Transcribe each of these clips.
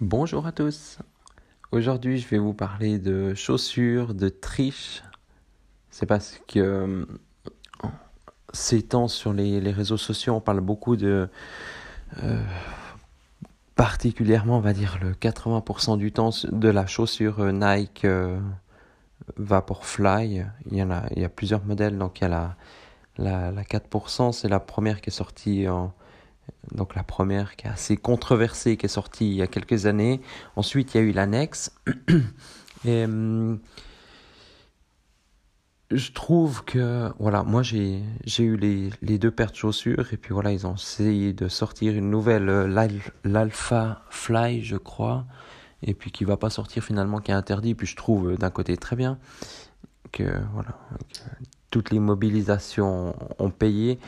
Bonjour à tous. Aujourd'hui, je vais vous parler de chaussures, de triche. C'est parce que euh, ces temps sur les, réseaux sociaux, on parle beaucoup de euh, particulièrement, on va dire le 80% du temps de la chaussure Nike euh, Vaporfly. Il y en a, il y a plusieurs modèles, donc il y a la la, la 4%, c'est la première qui est sortie en, donc la première qui est assez controversée, qui est sortie il y a quelques années. Ensuite, il y a eu l'annexe. Et hum, je trouve que, voilà, moi j'ai, eu les, les deux paires de chaussures et puis voilà, ils ont essayé de sortir une nouvelle, euh, l'Alpha Fly, je crois, et puis qui va pas sortir finalement, qui est interdit. Puis je trouve euh, d'un côté très bien que, voilà, toutes les mobilisations ont payé.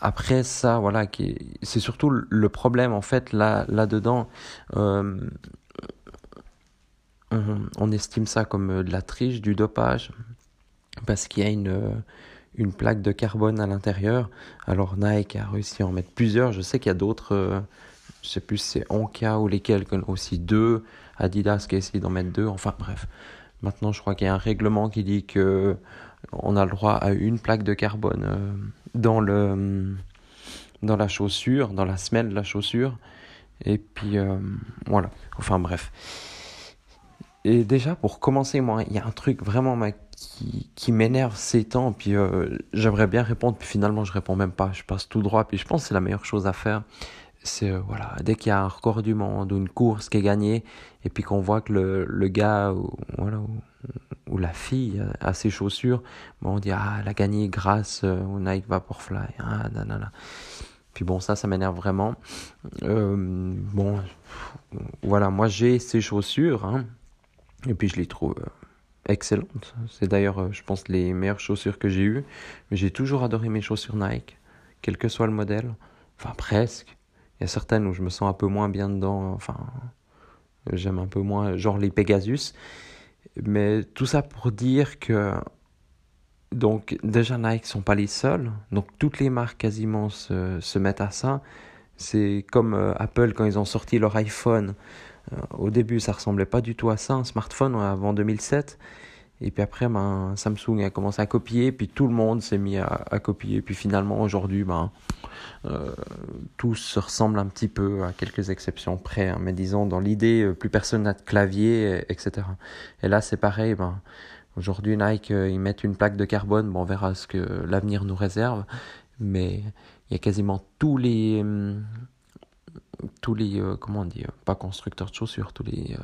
Après ça, voilà, c'est surtout le problème en fait là là dedans. Euh, on, estime ça comme euh, de la triche, du dopage, parce qu'il y a une euh, une plaque de carbone à l'intérieur. Alors Nike a réussi à en mettre plusieurs. Je sais qu'il y a d'autres, je sais plus si c'est Onka ou lesquels, aussi deux. Adidas qui a essayé d'en mettre deux. Enfin bref. Maintenant, je crois qu'il y a un règlement qui dit que on a le droit à une plaque de carbone euh, dans, le, dans la chaussure, dans la semelle de la chaussure. Et puis euh, voilà, enfin bref. Et déjà, pour commencer, moi, il y a un truc vraiment qui, qui m'énerve ces temps, puis euh, j'aimerais bien répondre, puis finalement je réponds même pas, je passe tout droit, puis je pense que c'est la meilleure chose à faire. C'est voilà, dès qu'il y a un record du monde ou une course qui est gagnée, et puis qu'on voit que le, le gars, voilà, ou la fille a ses chaussures, bon, on dit ah elle a gagné grâce euh, au Nike Vaporfly, ah nanana. Puis bon ça ça m'énerve vraiment. Euh, bon voilà moi j'ai ces chaussures hein, et puis je les trouve euh, excellentes. C'est d'ailleurs je pense les meilleures chaussures que j'ai eues. Mais j'ai toujours adoré mes chaussures Nike, quel que soit le modèle, enfin presque. Il y a certaines où je me sens un peu moins bien dedans, enfin j'aime un peu moins genre les Pegasus. Mais tout ça pour dire que donc déjà Nike sont pas les seuls, donc toutes les marques quasiment se, mettent à ça. C'est comme euh, Apple quand ils ont sorti leur iPhone. Euh, au début, ça ressemblait pas du tout à ça, un smartphone avant 2007. Et puis après, ben, Samsung a commencé à copier, puis tout le monde s'est mis à, à, copier. Puis finalement, aujourd'hui, ben, euh, tout se ressemble un petit peu, à quelques exceptions près. Hein. mais disons, dans l'idée, euh, plus personne n'a de clavier, etc. Et là, c'est pareil. Ben, aujourd'hui, Nike, euh, ils mettent une plaque de carbone. Bon, on verra ce que l'avenir nous réserve. Mais il y a quasiment tous les... Hum, tous les... comment on dit Pas constructeurs de chaussures, tous les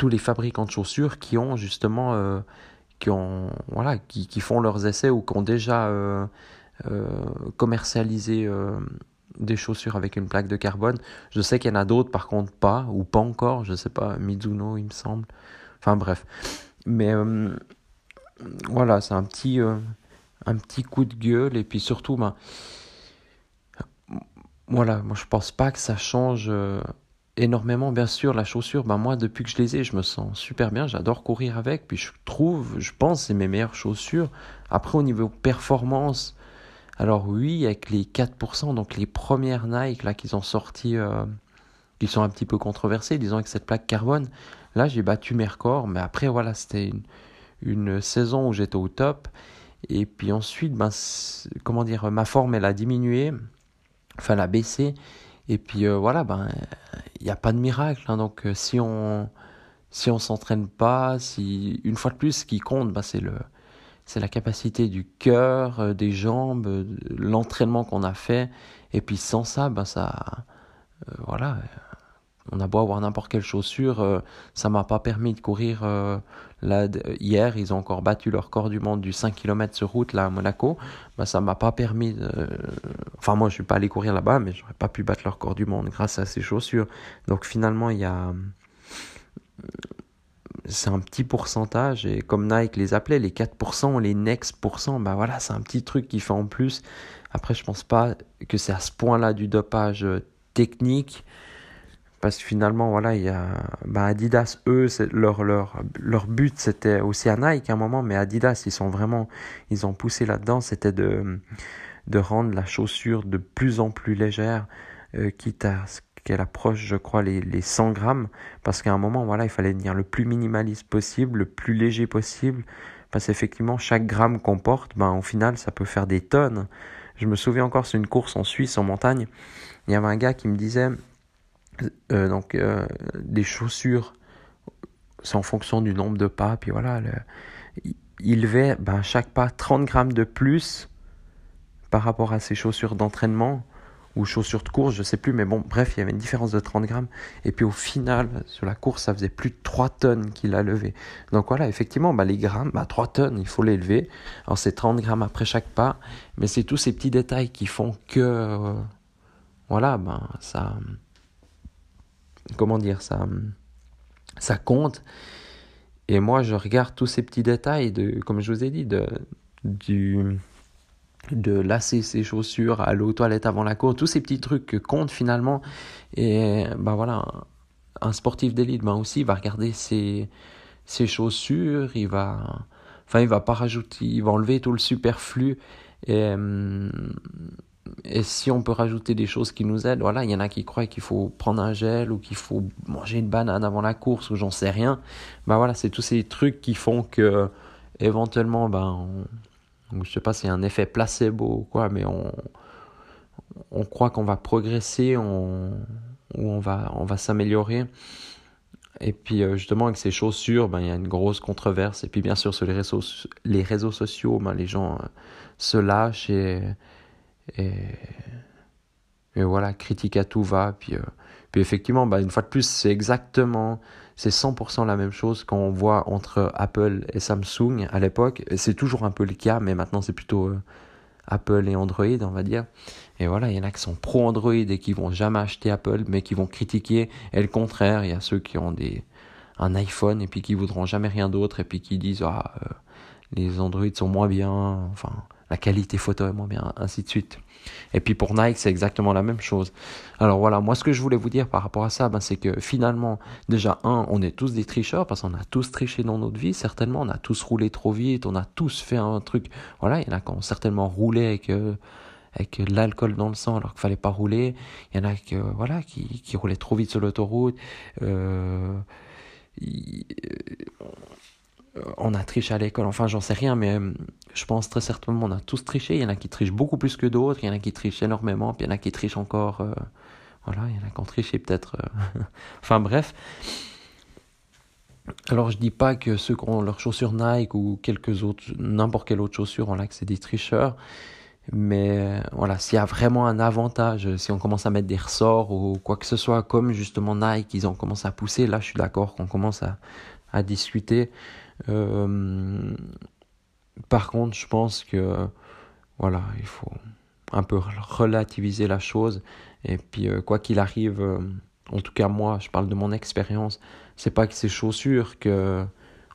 tous les fabricants de chaussures qui ont justement euh, qui ont voilà qui, qui, font leurs essais ou qui ont déjà euh, euh, commercialisé des chaussures avec une plaque de carbone. Je sais qu'il y en a d'autres par contre pas ou pas encore, je sais pas Mizuno il me semble. Enfin bref. Mais voilà, c'est un petit un petit coup de gueule et puis surtout ben voilà, moi je pense pas que ça change énormément, bien sûr, la chaussure. Ben moi, depuis que je les ai, je me sens super bien. J'adore courir avec. Puis je trouve, je pense, c'est mes meilleures chaussures. Après, au niveau performance, alors oui, avec les 4%, donc les premières Nike là qu'ils ont sorti, euh, qui sont un petit peu controversées, disons avec cette plaque carbone. Là, j'ai battu mes records. Mais après, voilà, c'était une, saison où j'étais au top. Et puis ensuite, ben, comment dire, ma forme, elle a diminué. Enfin, elle a baissé. Et puis euh, voilà, ben il n'y a pas de miracle. Hein, donc euh, si on si on s'entraîne pas, si une fois de plus, ce qui compte, ben, c'est le c'est la capacité du cœur, euh, des jambes, l'entraînement qu'on a fait. Et puis sans ça, ben ça voilà, On a beau avoir n'importe quelle chaussure, euh, ça m'a pas permis de courir. Euh, hier, ils ont encore battu leur corps du monde du 5 km sur route là à Monaco. Bah, ça m'a pas permis. Enfin, moi, je suis pas allé courir là-bas, mais j'aurais pas pu battre leur corps du monde grâce à ces chaussures. Donc finalement, il y a c'est un petit pourcentage et comme Nike les appelait les 4% les next pourcents bah voilà c'est un petit truc qui fait en plus après je pense pas que c'est à ce point là du dopage euh, technique parce que finalement voilà il y a bah Adidas eux leur leur leur but c'était aussi à Nike à un moment mais Adidas ils sont vraiment ils ont poussé là-dedans. C'était de de rendre la chaussure de plus en plus légère euh, quitte à qu'elle approche, je crois, les, les 100 grammes, parce qu'à un moment, voilà, il fallait venir le plus minimaliste possible, le plus léger possible, parce qu'effectivement, chaque gramme qu'on porte, ben, au final, ça peut faire des tonnes. Je me souviens encore, c'est une course en Suisse, en montagne, il y avait un gars qui me disait, euh, donc, euh, des chaussures, c'est en fonction du nombre de pas, puis voilà, il levait, ben, chaque pas 30 grammes de plus par rapport à ses chaussures d'entraînement ou chaussures de course, je sais plus, mais bon, bref, il y avait une différence de 30 grammes. Et puis au final, sur la course, ça faisait plus de 3 tonnes qu'il a levé. Donc voilà, effectivement, bah, les grammes, bah, 3 tonnes, il faut les lever. Alors c'est 30 grammes après chaque pas, mais c'est tous ces petits détails qui font que, euh, voilà, ben, ça, comment dire, ça, ça compte. Et moi, je regarde tous ces petits détails, de, comme je vous ai dit, de, du de ses chaussures, aller aux toilettes avant la course, tous ces petits trucs que comptent finalement. Et ben voilà, un sportif d'élite ben aussi va regarder ses, ses chaussures, il va, enfin il va pas rajouter, il va enlever tout le superflu. Et, et si on peut rajouter des choses qui nous aident, voilà, il y en a qui croient qu'il faut prendre un gel ou qu'il faut manger une banane avant la course ou j'en sais rien. Ben voilà, c'est tous ces trucs qui font que éventuellement ben je je sais pas a un effet placebo ou quoi, mais on, on croit qu'on va progresser, on, ou on va, on va s'améliorer. Et puis euh, justement avec ces chaussures, ben, il y a une grosse controverse. Et puis bien sûr sur les réseaux, les réseaux sociaux, ben, les gens euh, se lâchent et, et, et, voilà, critiquent à tout va. Puis, euh, puis effectivement, ben, une fois de plus, c'est exactement c'est 100% la même chose qu'on voit entre Apple et Samsung à l'époque. C'est toujours un peu le cas, mais maintenant c'est plutôt euh, Apple et Android, on va dire. Et voilà, il y en a qui sont pro Android et qui vont jamais acheter Apple, mais qui vont critiquer. Et le contraire, il y a ceux qui ont des un iPhone et puis qui voudront jamais rien d'autre et puis qui disent ah euh, les Android sont moins bien, enfin la qualité photo est moins bien, ainsi de suite. Et puis pour Nike, c'est exactement la même chose. Alors voilà, moi ce que je voulais vous dire par rapport à ça, ben, c'est que finalement, déjà, un, on est tous des tricheurs parce qu'on a tous triché dans notre vie, certainement, on a tous roulé trop vite, on a tous fait un truc. Voilà, il y en a qui ont certainement roulé avec, euh, avec l'alcool dans le sang alors qu'il fallait pas rouler. Il y en a qui, voilà, qui, qui roulaient trop vite sur l'autoroute. Euh, euh, on a triché à l'école, enfin j'en sais rien, mais euh, je pense très certainement on a tous triché. Il y en a qui trichent beaucoup plus que d'autres, il y en a qui trichent énormément, puis il y en a qui trichent encore. Euh, voilà, il y en a qui ont triché peut-être. enfin bref. Alors je dis pas que ceux qui ont leurs chaussures Nike ou quelques autres, n'importe quelle autre chaussure, ont là que c'est des tricheurs. Mais voilà, s'il y a vraiment un avantage, si on commence à mettre des ressorts ou quoi que ce soit, comme justement Nike, ils ont commencé à pousser, là je suis d'accord qu'on commence à discuter. Euh, par contre, je pense que voilà, il faut un peu relativiser la chose. Et puis, euh, quoi qu'il arrive, euh, en tout cas moi, je parle de mon expérience, c'est pas que ces chaussures que...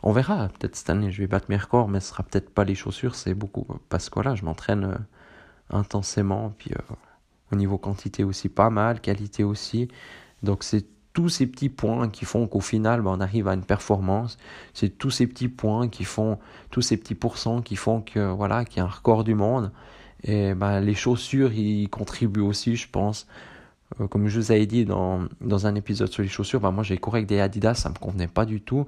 On verra, peut-être cette année je vais battre mes records, mais ce sera peut-être pas les chaussures, c'est beaucoup... Parce que voilà, je m'entraîne intensément, puis au niveau quantité aussi pas mal, qualité aussi. Donc c'est tous ces petits points qui font qu'au final, ben, on arrive à une performance. C'est tous ces petits points qui font, tous ces petits pourcents qui font que, voilà, qu'il y a un record du monde. Et ben, les chaussures, y contribuent aussi, je pense. Euh, comme je vous avais dit dans, dans un épisode sur les chaussures, ben, moi j'ai couru avec des Adidas, ça me convenait pas du tout.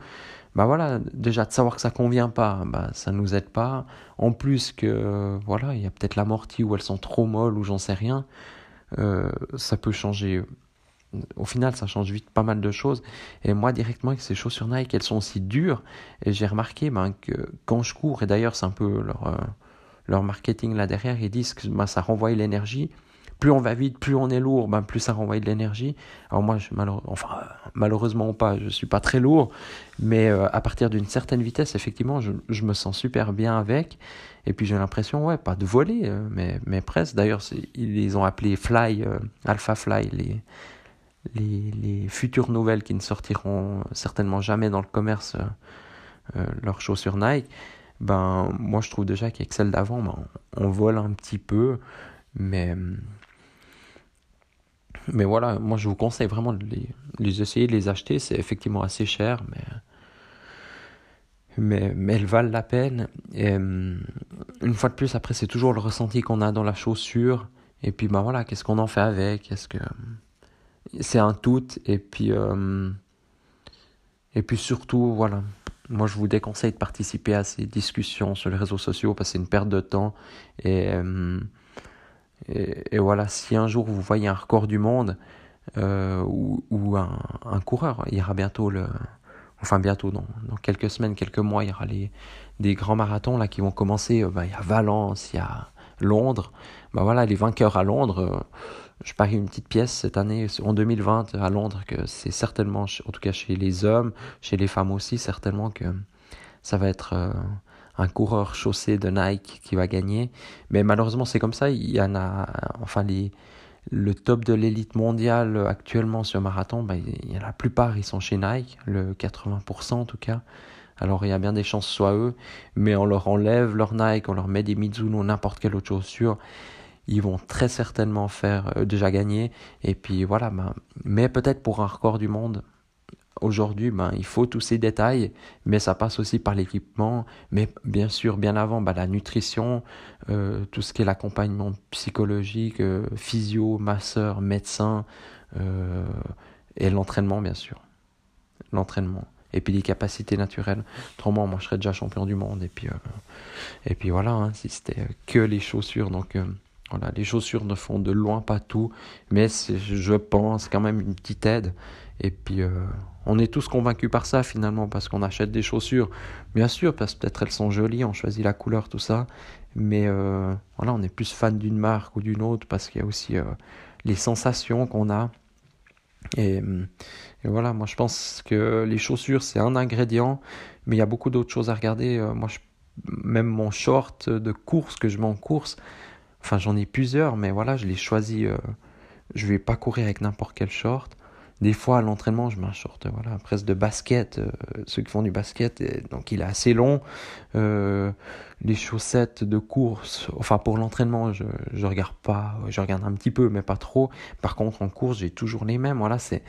Ben voilà, déjà de savoir que ça convient pas, ben, ça nous aide pas. En plus que, voilà, il y a peut-être l'amorti où elles sont trop molles ou j'en sais rien. Euh, ça peut changer au final, ça change vite pas mal de choses. Et moi, directement, avec ces chaussures Nike, elles sont aussi dures. Et j'ai remarqué ben, que quand je cours, et d'ailleurs, c'est un peu leur, euh, leur marketing là derrière, ils disent que ben, ça renvoie l'énergie. plus on va vite, plus on est lourd, ben, plus ça renvoie de l'énergie. Alors moi, je, enfin, malheureusement pas, je suis pas très lourd, mais euh, à partir d'une certaine vitesse, effectivement, je, je, me sens super bien avec. Et puis j'ai l'impression, ouais, pas de voler, euh, mais, mais presque. D'ailleurs, ils les ont appelés Fly, Alpha Fly, les, les, futures nouvelles qui ne sortiront certainement jamais dans le commerce, leurs chaussures Nike. Ben, moi, je trouve déjà qu'avec celles d'avant, ben, on vole un petit peu, mais mais voilà, moi je vous conseille vraiment de les, essayer, de les acheter. C'est effectivement assez cher, mais, mais, mais elles valent la peine. Et, euh, une fois de plus, après, c'est toujours le ressenti qu'on a dans la chaussure. Et puis, ben voilà, qu'est-ce qu'on en fait avec? Est-ce que c'est un tout Et puis, euh, et puis surtout, voilà. Moi, je vous déconseille de participer à ces discussions sur les réseaux sociaux parce que c'est une perte de temps. Et. Euh, et, voilà, si un jour vous voyez un record du monde euh, ou, ou un, un, coureur, il y aura bientôt le, enfin bientôt, dans, dans quelques semaines, quelques mois, il y aura les, des grands marathons là qui vont commencer. Bah, il y a Valence, il y a Londres. Bah voilà, les vainqueurs à Londres. Je parie une petite pièce cette année, en 2020 à Londres, que c'est certainement, en tout cas chez les hommes, chez les femmes aussi, certainement que ça va être euh, un coureur chaussé de Nike qui va gagner. Mais malheureusement, c'est comme ça. Il y en a, enfin, les, le top de l'élite mondiale actuellement sur marathon, ben, il y a la plupart, ils sont chez Nike, le 80% en tout cas. Alors il y a bien des chances soit eux, mais on leur enlève leur Nike, on leur met des Mizuno, n'importe quelle autre chaussure, ils vont très certainement faire euh, déjà gagner. Et puis voilà, ben, mais peut-être pour un record du monde, Aujourd'hui, ben, il faut tous ces détails, mais ça passe aussi par l'équipement, mais bien sûr, bien avant, ben, la nutrition, euh, tout ce qui est l'accompagnement psychologique, euh, physio, masseur, médecin, euh, et l'entraînement, bien sûr. L'entraînement. Et puis les capacités naturelles. Autrement, moi, je serais déjà champion du monde. Et puis, et puis voilà, hein, si c'était que les chaussures. Donc, voilà, les chaussures ne font de loin pas tout, mais je pense, quand même une petite aide. Et puis, euh, on est tous convaincus par ça finalement, parce qu'on achète des chaussures. Bien sûr, parce que peut-être elles sont jolies, on choisit la couleur, tout ça. Mais euh, voilà, on est plus fan d'une marque ou d'une autre, parce qu'il y a aussi euh, les sensations qu'on a. Et, voilà, moi je pense que les chaussures, c'est un ingrédient, mais il y a beaucoup d'autres choses à regarder. moi, même mon short de course que je mets en course, enfin j'en ai plusieurs, mais voilà, je l'ai choisi. je vais pas courir avec n'importe quel short. Des fois, à l'entraînement, je mets un short voilà, presque de basket, euh, ceux qui font du basket, donc il est assez long. Euh, les chaussettes de course, enfin pour l'entraînement, je je regarde pas, je regarde un petit peu, mais pas trop. Par contre, en course, j'ai toujours les mêmes. Voilà, c'est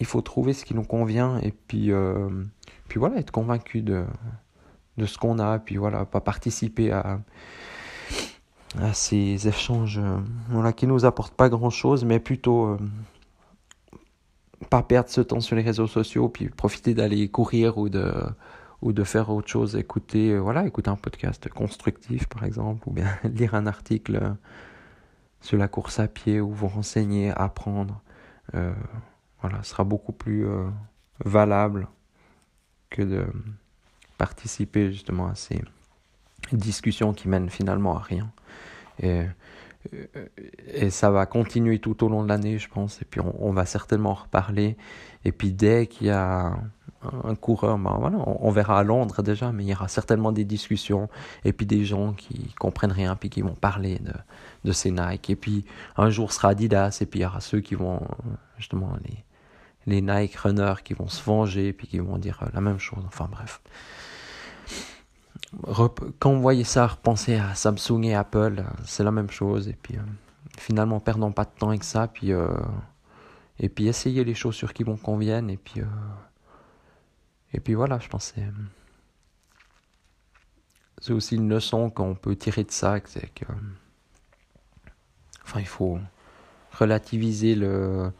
il faut trouver ce qui nous convient et puis euh, puis voilà, être convaincu de de ce qu'on a, puis voilà, pas participer à à ces échanges voilà, qui nous apportent pas grand chose, mais plutôt pas perdre ce temps sur les réseaux sociaux, puis profiter d'aller courir ou de, ou de faire autre chose, écouter, euh, voilà, écouter un podcast constructif par exemple, ou bien lire un article sur la course à pied ou vous renseigner, apprendre. Euh, voilà, sera beaucoup plus euh, valable que de participer justement à ces discussions qui mènent finalement à rien. Et et ça va continuer tout au long de l'année, je pense. Et puis on, va certainement en reparler. Et puis dès qu'il y a un coureur, ben voilà, on, verra à Londres déjà, mais il y aura certainement des discussions. Et puis des gens qui comprennent rien, puis qui vont parler de, de ces Nike. Et puis un jour sera Adidas, et puis il y aura ceux qui vont, justement, les, les Nike runners qui vont se venger, puis qui vont dire la même chose. Enfin bref quand on voyait ça, repenser à Samsung et Apple, c'est la même chose. Et puis, euh, finalement, perdons pas de temps avec ça. Puis, euh, et puis, essayer les chaussures qui vont conviennent. Et puis, euh, et puis voilà, je pense c'est aussi une leçon qu'on peut tirer de ça. C'est que, enfin, il faut relativiser le,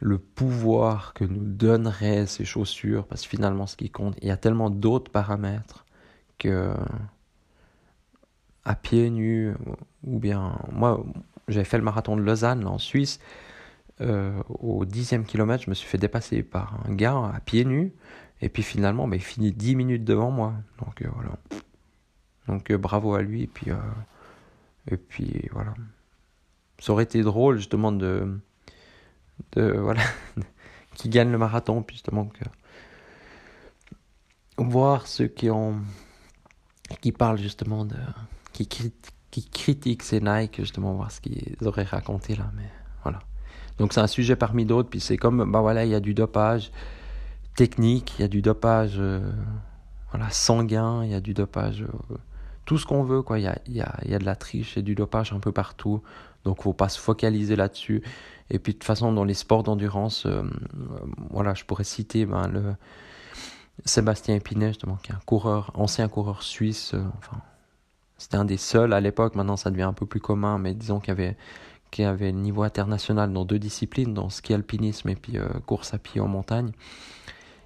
le pouvoir que nous donneraient ces chaussures. Parce que finalement, ce qui compte, il y a tellement d'autres paramètres à pieds nus, ou bien moi j'avais fait le marathon de Lausanne en Suisse. Euh, au dixième kilomètre, je me suis fait dépasser par un gars à pieds nus. Et puis finalement, bah, il finit 10 minutes devant moi. Donc euh, voilà. Donc euh, bravo à lui. Et puis, et puis voilà. ça aurait été drôle justement de, de voilà, qui gagne le marathon, puis justement voir ceux qui ont qui parlent justement de qui, qui critiquent ces Nike justement voir ce qu'ils auraient raconté là mais voilà. Donc c'est un sujet parmi d'autres puis c'est comme bah voilà il y a du dopage technique il y a du dopage euh, voilà sanguin il y a du dopage euh, tout ce qu'on veut quoi. Il y a, y, a, y a de la triche et du dopage un peu partout. Donc faut pas se focaliser là-dessus. Et puis de toute façon dans les sports d'endurance euh, voilà je pourrais citer ben, le Sébastien Epinet, justement, qui est un coureur, ancien coureur suisse, euh, enfin, c'était un des seuls à l'époque, maintenant ça devient un peu plus commun, mais disons qu'il avait, avait niveau international dans deux disciplines, dans ski alpinisme et puis euh, course à pied en montagne.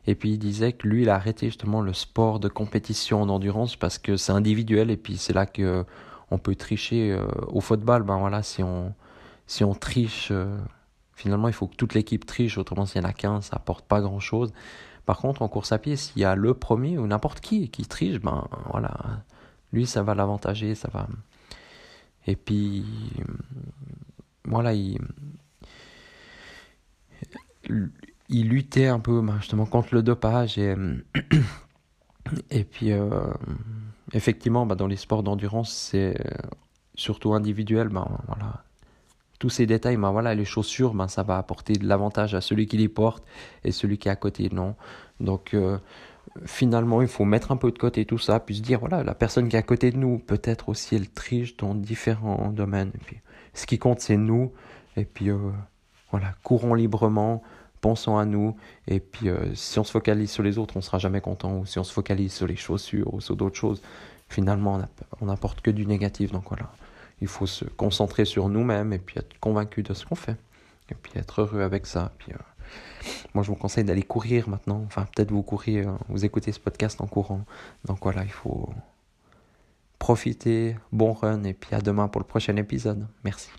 Et puis il disait que lui, il a arrêté justement le sport de compétition en endurance parce que c'est individuel et puis c'est là que on peut tricher euh, au football. Ben voilà, si on, si on triche, finalement il faut que toute l'équipe triche, autrement s'il y en a qu'un, ça apporte pas grand chose. Par contre, en course à pied, s'il y a le premier ou n'importe qui qui triche, ben voilà, lui ça va l'avantager, ça va. Et puis voilà, il, il luttait un peu ben, justement contre le dopage et et puis euh, effectivement, ben, dans les sports d'endurance, c'est surtout individuel, ben tous ces détails, ben voilà, les chaussures, ben ça va apporter de l'avantage à celui qui les porte et celui qui est à côté, non. Donc euh, finalement, il faut mettre un peu de côté tout ça, puis se dire, voilà, la personne qui est à côté de nous, peut-être aussi elle triche dans différents domaines. Puis, ce qui compte, c'est nous. Et puis, euh, voilà, courons librement, pensons à nous. Et puis, euh, si on se focalise sur les autres, on sera jamais content. Ou si on se focalise sur les chaussures ou sur d'autres choses, finalement, on n'apporte que du négatif. Donc voilà. Il faut se concentrer sur nous-mêmes et puis être convaincu de ce qu'on fait. Et puis être heureux avec ça. Puis, euh, moi, je vous conseille d'aller courir maintenant. Enfin, peut-être vous courir, euh, vous écoutez ce podcast en courant. Donc voilà, il faut profiter. Bon run et puis à demain pour le prochain épisode. Merci.